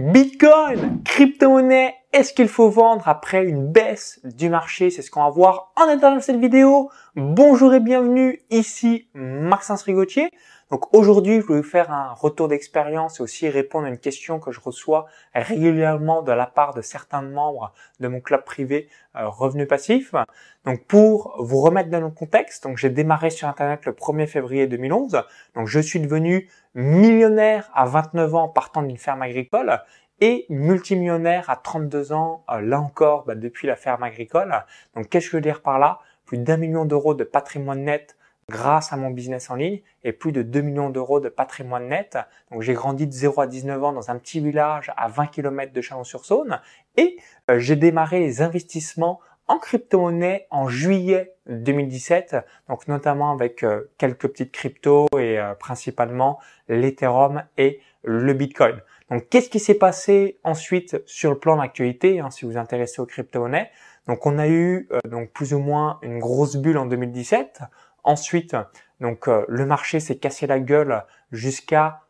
Bitcoin, crypto-monnaie, est-ce qu'il faut vendre après une baisse du marché? C'est ce qu'on va voir en interne de cette vidéo. Bonjour et bienvenue, ici Maxence Rigotier. Donc aujourd'hui, je vais vous faire un retour d'expérience et aussi répondre à une question que je reçois régulièrement de la part de certains membres de mon club privé euh, Revenu Passif. Donc pour vous remettre dans le contexte, donc j'ai démarré sur Internet le 1er février 2011. Donc je suis devenu millionnaire à 29 ans partant d'une ferme agricole et multimillionnaire à 32 ans, euh, là encore, bah, depuis la ferme agricole. Donc qu'est-ce que je veux dire par là? Plus d'un million d'euros de patrimoine net grâce à mon business en ligne et plus de 2 millions d'euros de patrimoine net. Donc j'ai grandi de 0 à 19 ans dans un petit village à 20 km de Chalon-sur-Saône et euh, j'ai démarré les investissements en crypto-monnaie en juillet 2017, donc notamment avec euh, quelques petites cryptos et principalement l'Ethereum et le Bitcoin. Donc qu'est-ce qui s'est passé ensuite sur le plan d'actualité, hein, si vous vous intéressez aux crypto-monnaies? Donc on a eu donc plus ou moins une grosse bulle en 2017. Ensuite, donc euh, le marché s'est cassé la gueule jusqu'à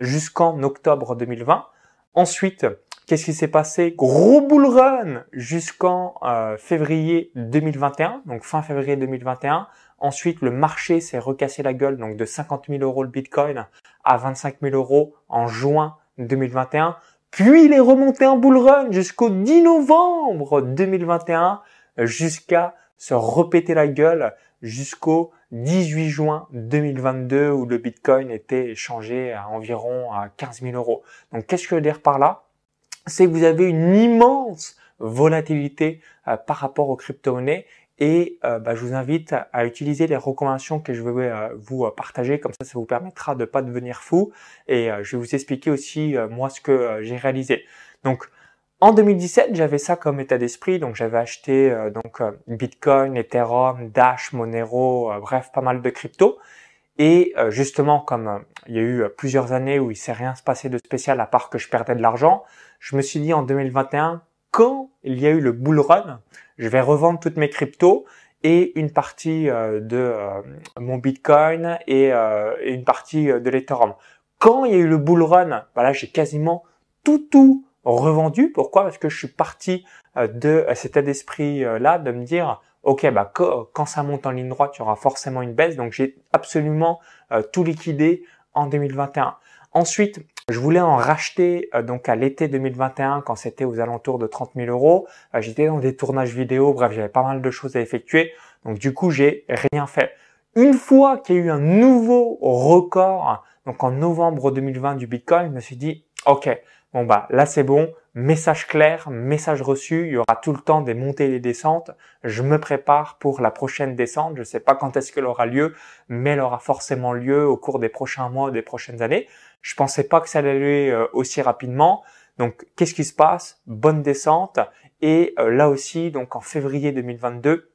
jusqu'en octobre 2020. Ensuite, qu'est-ce qui s'est passé? Gros bull run jusqu'en euh, février 2021, donc fin février 2021. Ensuite, le marché s'est recassé la gueule, donc de 50 000 euros le Bitcoin à 25 000 euros en juin 2021. Puis il est remonté en bull run jusqu'au 10 novembre 2021, jusqu'à se repéter la gueule jusqu'au 18 juin 2022 où le Bitcoin était échangé à environ à 15 000 euros. Donc qu'est-ce que je veux dire par là? C'est que vous avez une immense volatilité euh, par rapport aux crypto-monnaies et euh, bah, je vous invite à utiliser les recommandations que je vais euh, vous partager, comme ça ça vous permettra de pas devenir fou et je vais vous expliquer aussi moi ce que j'ai réalisé. Donc en 2017, j'avais ça comme état d'esprit, donc j'avais acheté euh, donc euh, Bitcoin, Ethereum, Dash, Monero, euh, bref, pas mal de crypto. Et justement, comme il y a eu plusieurs années où il s'est rien passé de spécial à part que je perdais de l'argent, je me suis dit en 2021, quand il y a eu le bull run, je vais revendre toutes mes cryptos et une partie de mon Bitcoin et, une partie de l'Ethereum. Quand il y a eu le bull run, bah j'ai quasiment tout tout revendu. Pourquoi? Parce que je suis parti euh, de cet état d'esprit euh, là de me dire ok bah quand ça monte en ligne droite, il y aura forcément une baisse. Donc j'ai absolument euh, tout liquidé en 2021. Ensuite, je voulais en racheter donc à l'été 2021 quand c'était aux alentours de 30 000 euros. J'étais dans des tournages vidéo, bref, j'avais pas mal de choses à effectuer. Donc du coup, j'ai rien fait. Une fois qu'il y a eu un nouveau record, donc en novembre 2020 du Bitcoin, je me suis dit, ok, Bon bah là c'est bon, message clair, message reçu, il y aura tout le temps des montées et des descentes. Je me prépare pour la prochaine descente, je ne sais pas quand est-ce qu'elle aura lieu, mais elle aura forcément lieu au cours des prochains mois, des prochaines années. Je pensais pas que ça allait aller euh, aussi rapidement. Donc qu'est-ce qui se passe? Bonne descente et euh, là aussi donc en février 2022,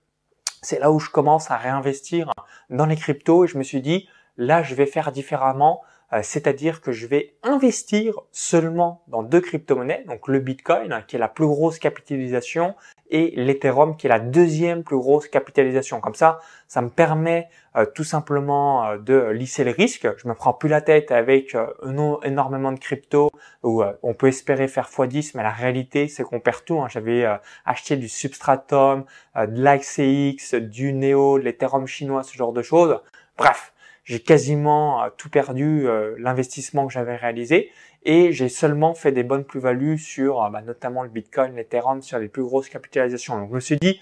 c'est là où je commence à réinvestir dans les cryptos et je me suis dit là je vais faire différemment c'est-à-dire que je vais investir seulement dans deux crypto-monnaies, donc le Bitcoin qui est la plus grosse capitalisation et l'Ethereum qui est la deuxième plus grosse capitalisation. Comme ça, ça me permet euh, tout simplement euh, de lisser le risque. Je me prends plus la tête avec énormément de crypto où on peut espérer faire x10, mais la réalité c'est qu'on perd tout. Hein. J'avais acheté du Substratum, de l'AXX, du Neo, de l'Ethereum chinois, ce genre de choses. Bref, j'ai quasiment euh, tout perdu euh, l'investissement que j'avais réalisé et j'ai seulement fait des bonnes plus-values sur euh, bah, notamment le Bitcoin, l'Ethereum, sur les plus grosses capitalisations. Donc je me suis dit,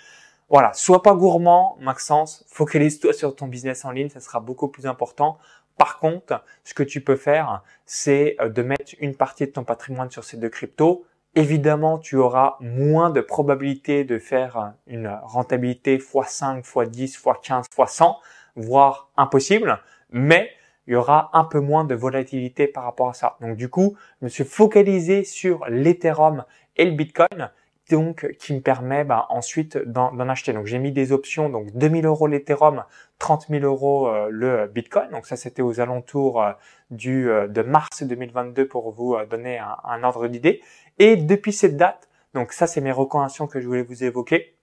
voilà, sois pas gourmand, Maxence, focalise-toi sur ton business en ligne, ça sera beaucoup plus important. Par contre, ce que tu peux faire, c'est de mettre une partie de ton patrimoine sur ces deux cryptos. Évidemment, tu auras moins de probabilité de faire une rentabilité x5, x10, x15, x100 voire impossible, mais il y aura un peu moins de volatilité par rapport à ça. Donc du coup, je me suis focalisé sur l'Ethereum et le Bitcoin, donc qui me permet bah, ensuite d'en acheter. Donc j'ai mis des options, donc 2000 euros l'Ethereum, 30 000 euros euh, le Bitcoin. Donc ça c'était aux alentours euh, du euh, de mars 2022 pour vous donner un, un ordre d'idée. Et depuis cette date, donc ça c'est mes recommandations que je voulais vous évoquer,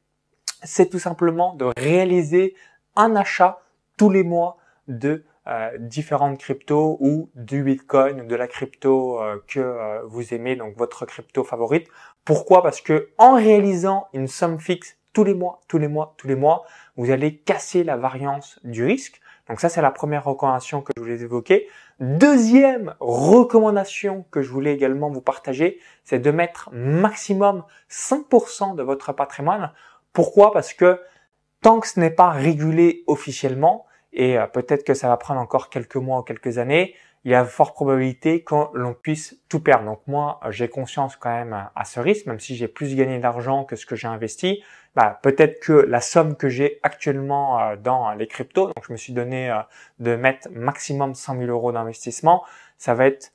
c'est tout simplement de réaliser un achat tous les mois de euh, différentes cryptos ou du Bitcoin, de la crypto euh, que euh, vous aimez, donc votre crypto favorite. Pourquoi? Parce que en réalisant une somme fixe tous les mois, tous les mois, tous les mois, vous allez casser la variance du risque. Donc ça, c'est la première recommandation que je voulais évoquer. Deuxième recommandation que je voulais également vous partager, c'est de mettre maximum 5% de votre patrimoine. Pourquoi? Parce que tant que ce n'est pas régulé officiellement, et euh, peut-être que ça va prendre encore quelques mois ou quelques années, il y a fort probabilité que l'on puisse tout perdre. Donc moi, j'ai conscience quand même à ce risque, même si j'ai plus gagné d'argent que ce que j'ai investi. Bah, peut-être que la somme que j'ai actuellement euh, dans les cryptos, donc je me suis donné euh, de mettre maximum 100 000 euros d'investissement, ça va être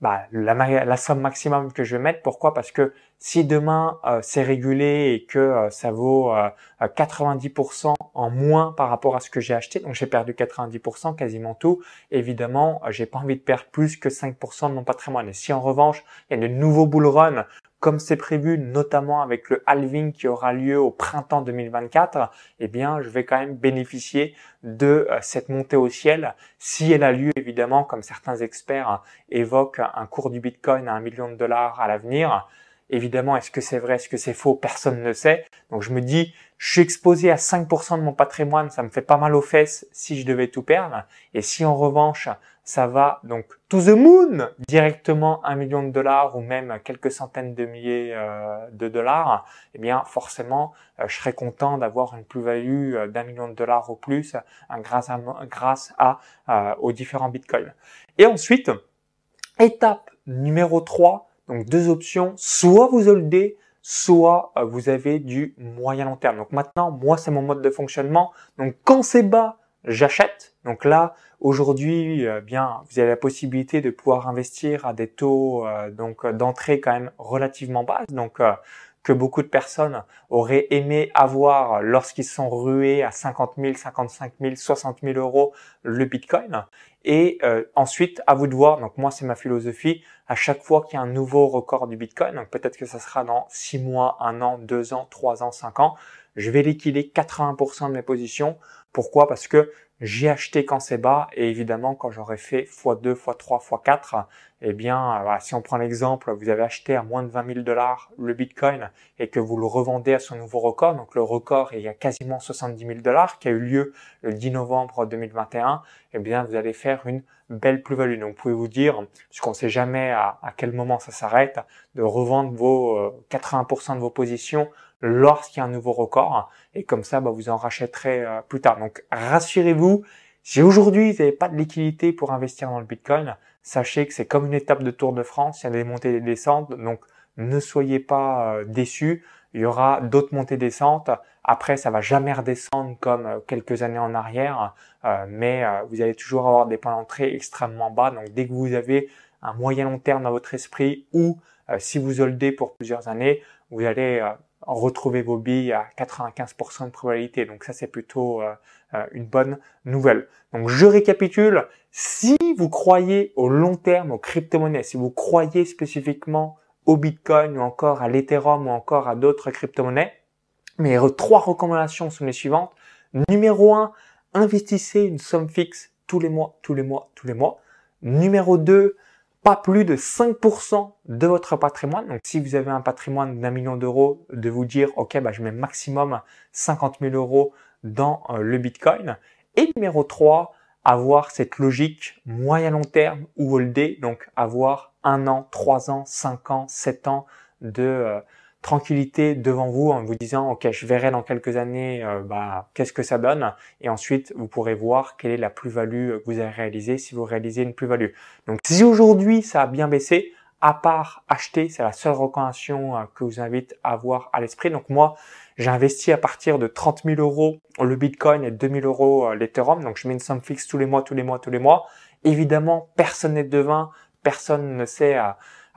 bah, la, somme maximum que je vais mettre. Pourquoi? Parce que si demain c'est régulé et que ça vaut 90% euh, en moins par rapport à ce que j'ai acheté, donc j'ai perdu 90%, quasiment tout, évidemment, j'ai pas envie de perdre plus que 5% de mon patrimoine. Si en revanche, il y a de nouveaux bull run comme c'est prévu, notamment avec le halving qui aura lieu au printemps 2024, eh bien, je vais quand même bénéficier de euh, cette montée au ciel si elle a lieu, évidemment, comme certains experts évoquent un cours du Bitcoin à un million de dollars à l'avenir. Évidemment, est-ce que c'est vrai, est-ce que c'est faux Personne ne sait. Donc je me dis, je suis exposé à 5% de mon patrimoine, ça me fait pas mal aux fesses si je devais tout perdre. Et si en revanche, ça va donc to the moon directement un million de dollars ou même quelques centaines de milliers euh, de dollars, eh bien forcément, euh, je serais content d'avoir une plus-value euh, d'un million de dollars au plus grâce à, grâce à aux différents bitcoins. Et ensuite, étape numéro 3, donc deux options, soit vous holdez, soit euh, vous avez du moyen long terme. Donc maintenant, moi, c'est mon mode de fonctionnement. Donc quand c'est bas, j'achète. Donc là, aujourd'hui, euh, bien, vous avez la possibilité de pouvoir investir à des taux euh, donc d'entrée quand même relativement bas. Donc que beaucoup de personnes auraient aimé avoir lorsqu'ils sont rués à 50 000, 55 000, 60 000 euros le Bitcoin. Et euh, ensuite, à vous de voir. Donc moi, c'est ma philosophie. À chaque fois qu'il y a un nouveau record du Bitcoin, donc peut-être que ça sera dans 6 mois, 1 an, 2 ans, 3 ans, 5 ans, je vais liquider 80% de mes positions. Pourquoi? Parce que j'ai acheté quand c'est bas et évidemment quand j'aurai fait x2, x3, x4, eh bien, si on prend l'exemple, vous avez acheté à moins de 20 000 dollars le Bitcoin et que vous le revendez à son nouveau record, donc le record y a quasiment 70 000 dollars qui a eu lieu le 10 novembre 2021, eh bien, vous allez faire une belle plus-value. Donc, vous pouvez vous dire, puisqu'on ne sait jamais à, à, quel moment ça s'arrête, de revendre vos 80% euh, de vos positions lorsqu'il y a un nouveau record. Et comme ça, bah, vous en rachèterez euh, plus tard. Donc, rassurez-vous, si aujourd'hui vous n'avez pas de liquidité pour investir dans le Bitcoin, sachez que c'est comme une étape de Tour de France. Il y a des montées et des descentes. Donc, ne soyez pas euh, déçus. Il y aura d'autres montées et descentes. Après, ça va jamais redescendre comme euh, quelques années en arrière, mais vous allez toujours avoir des points d'entrée extrêmement bas. Donc, dès que vous avez un moyen long terme dans votre esprit ou si vous holdez pour plusieurs années, vous allez retrouver vos billes à 95% de probabilité. Donc ça, c'est plutôt euh, euh, une bonne nouvelle. Donc je récapitule. Si vous croyez au long terme aux crypto-monnaies, si vous croyez spécifiquement au Bitcoin ou encore à l'Ethereum ou encore à d'autres crypto-monnaies, mes trois recommandations sont les suivantes. Numéro 1, investissez une somme fixe tous les mois, tous les mois, tous les mois. Numéro 2, pas plus de 5% de votre patrimoine. Donc, si vous avez un patrimoine d'un million d'euros, de vous dire, OK, bah, je mets maximum 50 000 euros dans euh, le Bitcoin. Et numéro 3, avoir cette logique moyen long terme ou holder, donc avoir un an, trois ans, cinq ans, sept ans de euh, tranquillité devant vous en vous disant ok je verrai dans quelques années euh, bah, qu'est-ce que ça donne et ensuite vous pourrez voir quelle est la plus-value que vous avez réalisée si vous réalisez une plus-value. Donc si aujourd'hui ça a bien baissé, à part acheter, c'est la seule recommandation euh, que vous invite à avoir à l'esprit. Donc moi j'ai investi à partir de 30 000 euros le Bitcoin et 2 000 euros euh, l'Ethereum. Donc je mets une somme fixe tous les mois, tous les mois, tous les mois. Évidemment personne n'est devin, personne ne sait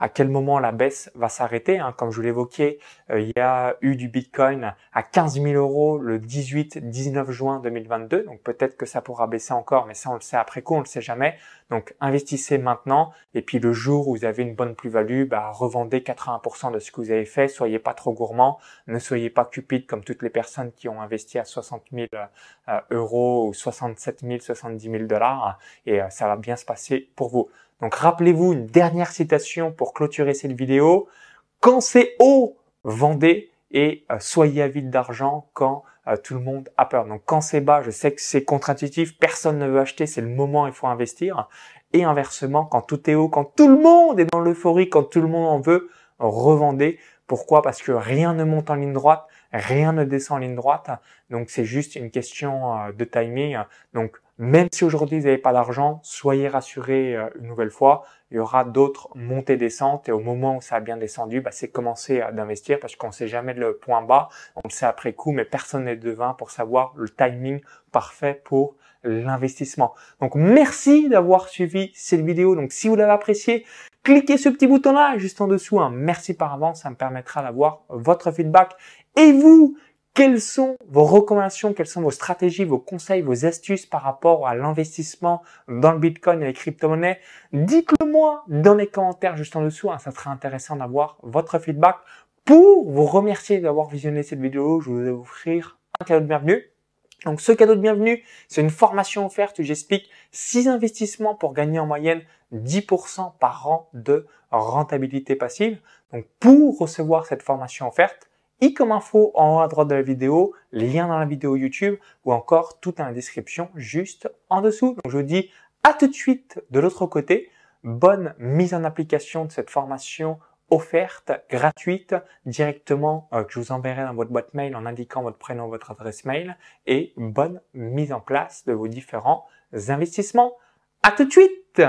à quel moment la baisse va s'arrêter. Hein. Comme je vous l'évoquais, euh, il y a eu du Bitcoin à 15 000 euros le 18-19 juin 2022. Donc peut-être que ça pourra baisser encore, mais ça on le sait après coup, on le sait jamais. Donc investissez maintenant et puis le jour où vous avez une bonne plus-value, bah, revendez 80% de ce que vous avez fait. Soyez pas trop gourmand, ne soyez pas cupide comme toutes les personnes qui ont investi à 60 000 euh, euros ou 67 000, 70 000 dollars et euh, ça va bien se passer pour vous. Donc rappelez-vous une dernière citation pour clôturer cette vidéo. Quand c'est haut, vendez et euh, soyez avide d'argent quand euh, tout le monde a peur. Donc quand c'est bas, je sais que c'est contre-intuitif, personne ne veut acheter, c'est le moment, il faut investir. Et inversement, quand tout est haut, quand tout le monde est dans l'euphorie, quand tout le monde en veut, revendez. Pourquoi? Parce que rien ne monte en ligne droite, rien ne descend en ligne droite. Donc c'est juste une question euh, de timing. Donc même si aujourd'hui vous n'avez pas d'argent, soyez rassurés euh, une nouvelle fois, il y aura d'autres montées descentes et au moment où ça a bien descendu, bah, c'est commencer d'investir parce qu'on ne sait jamais le point bas, on le sait après coup, mais personne n'est devin pour savoir le timing parfait pour l'investissement. Donc merci d'avoir suivi cette vidéo. Donc si vous l'avez apprécié, cliquez ce petit bouton là juste en dessous. Hein. Merci par avance, ça me permettra d'avoir votre feedback. Et vous quelles sont vos recommandations, quelles sont vos stratégies, vos conseils, vos astuces par rapport à l'investissement dans le Bitcoin et les crypto-monnaies? Dites-le moi dans les commentaires juste en dessous. Hein. ça serait intéressant d'avoir votre feedback. Pour vous remercier d'avoir visionné cette vidéo, je vais vous offrir un cadeau de bienvenue. Donc ce cadeau de bienvenue, c'est une formation offerte où j'explique 6 investissements pour gagner en moyenne 10% par an de rentabilité passive. Donc pour recevoir cette formation offerte, i comme info en haut à droite de la vidéo, lien dans la vidéo YouTube ou encore tout dans la description juste en dessous. Donc je vous dis à tout de suite de l'autre côté. Bonne mise en application de cette formation offerte, gratuite, directement euh, que je vous enverrai dans votre boîte mail en indiquant votre prénom, votre adresse mail et bonne mise en place de vos différents investissements. À tout de suite